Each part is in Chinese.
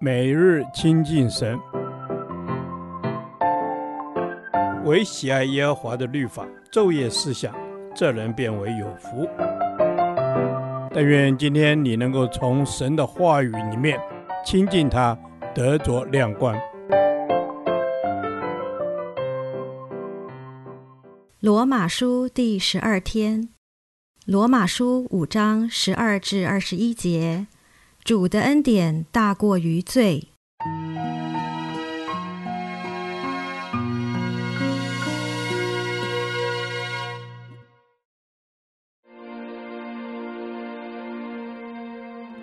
每日亲近神，唯喜爱耶和华的律法，昼夜思想，这人便为有福。但愿今天你能够从神的话语里面亲近他，得着亮光。罗马书第十二天，罗马书五章十二至二十一节。主的恩典大过于罪。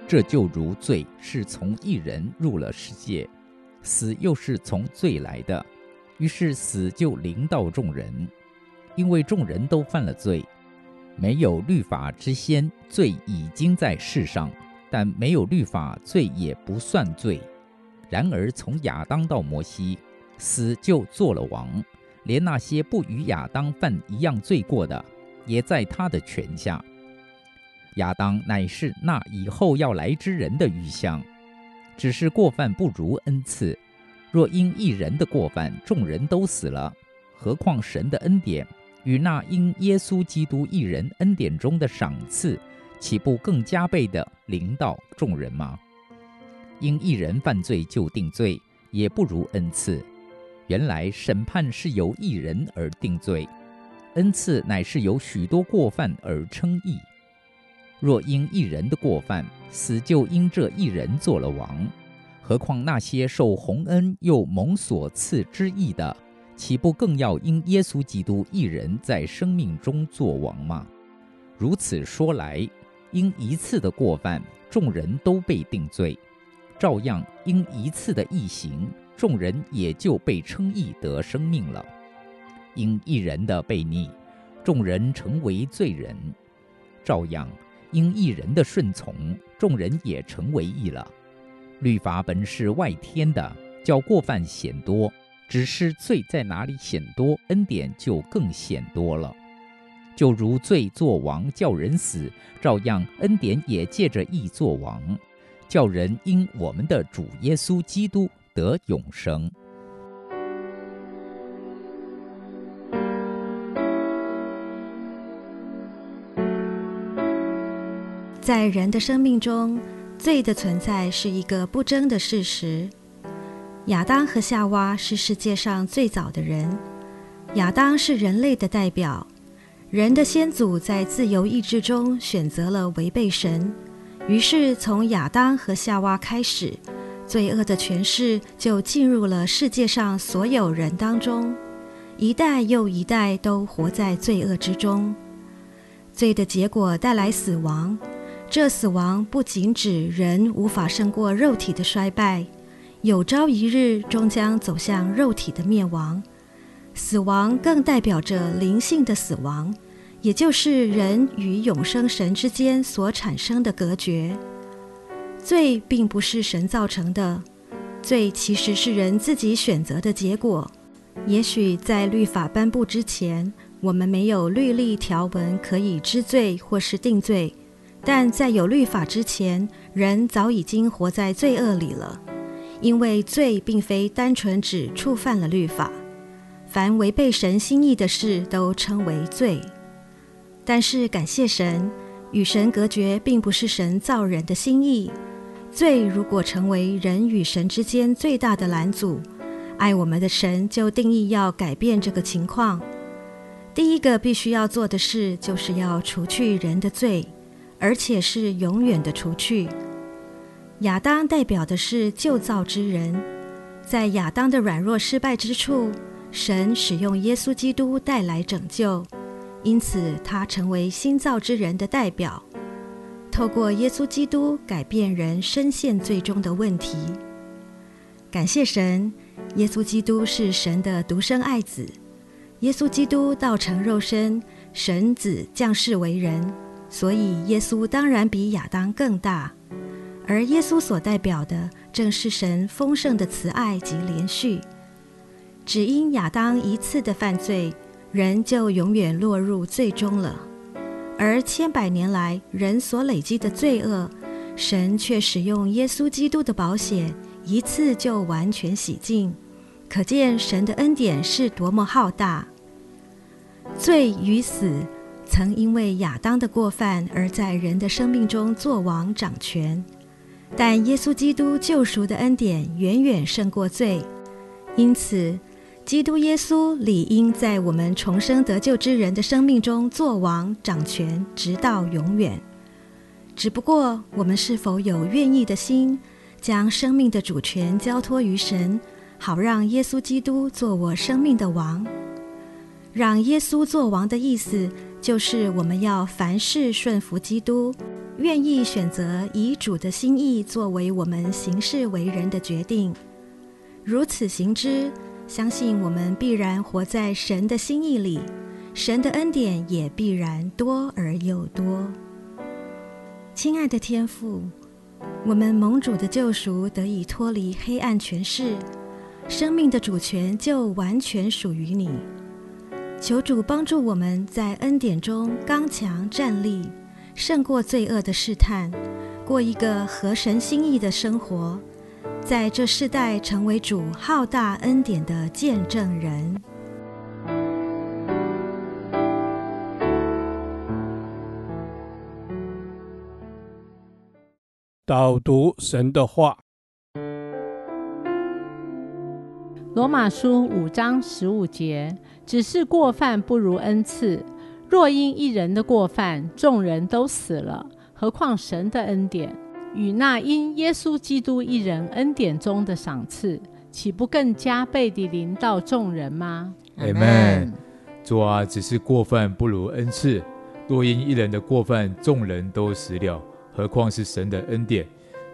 这就如罪是从一人入了世界，死又是从罪来的，于是死就临到众人，因为众人都犯了罪。没有律法之先，罪已经在世上。但没有律法，罪也不算罪。然而从亚当到摩西，死就做了王，连那些不与亚当犯一样罪过的，也在他的权下。亚当乃是那以后要来之人的预像，只是过犯不如恩赐。若因一人的过犯，众人都死了，何况神的恩典与那因耶稣基督一人恩典中的赏赐，岂不更加倍的领导众人吗？因一人犯罪就定罪，也不如恩赐。原来审判是由一人而定罪，恩赐乃是由许多过犯而称义。若因一人的过犯，死就因这一人做了王，何况那些受洪恩又蒙所赐之义的，岂不更要因耶稣基督一人在生命中做王吗？如此说来。因一次的过犯，众人都被定罪；照样因一次的异行，众人也就被称义得生命了。因一人的悖逆，众人成为罪人；照样因一人的顺从，众人也成为义了。律法本是外天的，叫过犯显多；只是罪在哪里显多，恩典就更显多了。就如罪作王叫人死，照样恩典也借着义作王，叫人因我们的主耶稣基督得永生。在人的生命中，罪的存在是一个不争的事实。亚当和夏娃是世界上最早的人，亚当是人类的代表。人的先祖在自由意志中选择了违背神，于是从亚当和夏娃开始，罪恶的权势就进入了世界上所有人当中，一代又一代都活在罪恶之中。罪的结果带来死亡，这死亡不仅指人无法胜过肉体的衰败，有朝一日终将走向肉体的灭亡。死亡更代表着灵性的死亡，也就是人与永生神之间所产生的隔绝。罪并不是神造成的，罪其实是人自己选择的结果。也许在律法颁布之前，我们没有律例条文可以知罪或是定罪，但在有律法之前，人早已经活在罪恶里了。因为罪并非单纯只触犯了律法。凡违背神心意的事，都称为罪。但是感谢神，与神隔绝并不是神造人的心意。罪如果成为人与神之间最大的拦阻，爱我们的神就定义要改变这个情况。第一个必须要做的事，就是要除去人的罪，而且是永远的除去。亚当代表的是旧造之人，在亚当的软弱失败之处。神使用耶稣基督带来拯救，因此他成为新造之人的代表，透过耶稣基督改变人深陷罪中的问题。感谢神，耶稣基督是神的独生爱子，耶稣基督道成肉身，神子降世为人，所以耶稣当然比亚当更大，而耶稣所代表的正是神丰盛的慈爱及怜恤。只因亚当一次的犯罪，人就永远落入罪中了。而千百年来人所累积的罪恶，神却使用耶稣基督的保险，一次就完全洗净，可见神的恩典是多么浩大。罪与死曾因为亚当的过犯而在人的生命中作王掌权，但耶稣基督救赎的恩典远远胜过罪，因此，基督耶稣理应在我们重生得救之人的生命中作王掌权，直到永远。只不过，我们是否有愿意的心，将生命的主权交托于神，好让耶稣基督做我生命的王？让耶稣做王的意思，就是我们要凡事顺服基督，愿意选择以主的心意作为我们行事为人的决定。如此行之，相信我们必然活在神的心意里，神的恩典也必然多而又多。亲爱的天父，我们蒙主的救赎，得以脱离黑暗权势，生命的主权就完全属于你。求主帮助我们在恩典中刚强站立，胜过罪恶的试探，过一个合神心意的生活，在这世代成为主浩大恩典的见证人。导读神的话，罗马书五章十五节，只是过犯不如恩赐。若因一人的过犯，众人都死了，何况神的恩典与那因耶稣基督一人恩典中的赏赐，岂不更加倍地临到众人吗？阿门。主啊，只是过犯不如恩赐。若因一人的过犯，众人都死了。何况是神的恩典，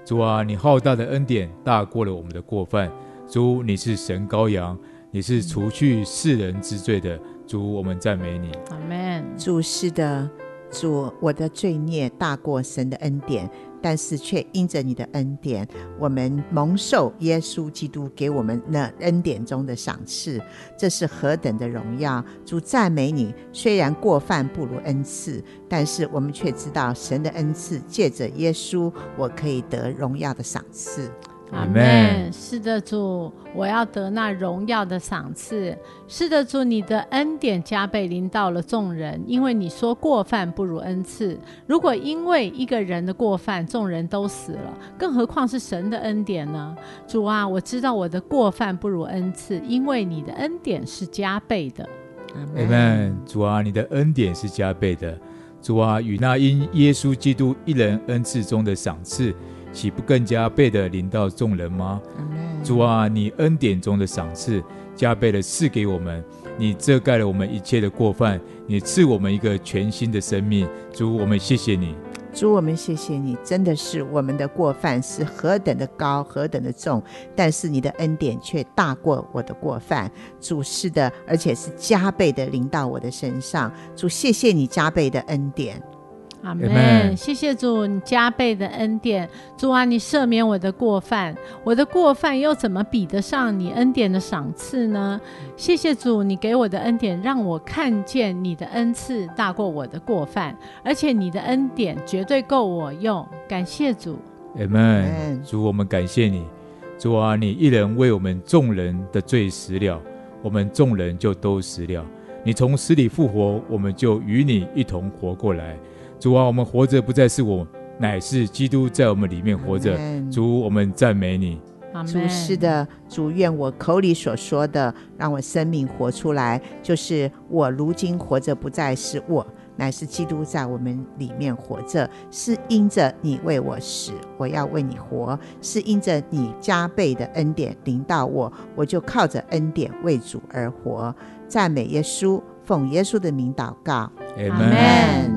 主啊，你浩大的恩典大过了我们的过犯。主，你是神羔羊，你是除去世人之罪的。主，我们赞美你。阿门。主是的，主，我的罪孽大过神的恩典。但是却因着你的恩典，我们蒙受耶稣基督给我们那恩典中的赏赐，这是何等的荣耀！主赞美你。虽然过犯不如恩赐，但是我们却知道神的恩赐借着耶稣，我可以得荣耀的赏赐。阿门。是的，主，我要得那荣耀的赏赐。是的，主，你的恩典加倍临到了众人，因为你说过犯不如恩赐。如果因为一个人的过犯，众人都死了，更何况是神的恩典呢？主啊，我知道我的过犯不如恩赐，因为你的恩典是加倍的。阿门。主啊，你的恩典是加倍的。主啊，与那因耶稣基督一人恩赐中的赏赐。岂不更加倍的临到众人吗主啊，你恩典中的赏赐加倍的赐给我们，你遮盖了我们一切的过犯，你赐我们一个全新的生命。主，我们谢谢你。主，我们谢谢你。真的是我们的过犯是何等的高，何等的重，但是你的恩典却大过我的过犯。主，是的，而且是加倍的临到我的身上。主，谢谢你加倍的恩典。阿门。谢谢主，你加倍的恩典。主啊，你赦免我的过犯，我的过犯又怎么比得上你恩典的赏赐呢？谢谢主，你给我的恩典，让我看见你的恩赐大过我的过犯，而且你的恩典绝对够我用。感谢主。阿门。主，我们感谢你。主啊，你一人为我们众人的罪死了，我们众人就都死了。你从死里复活，我们就与你一同活过来。主啊，我们活着不再是我，乃是基督在我们里面活着。主，我们赞美你。主是的，主愿我口里所说的，让我生命活出来，就是我如今活着不再是我，乃是基督在我们里面活着。是因着你为我死，我要为你活；是因着你加倍的恩典临到我，我就靠着恩典为主而活。赞美耶稣，奉耶稣的名祷告。阿门。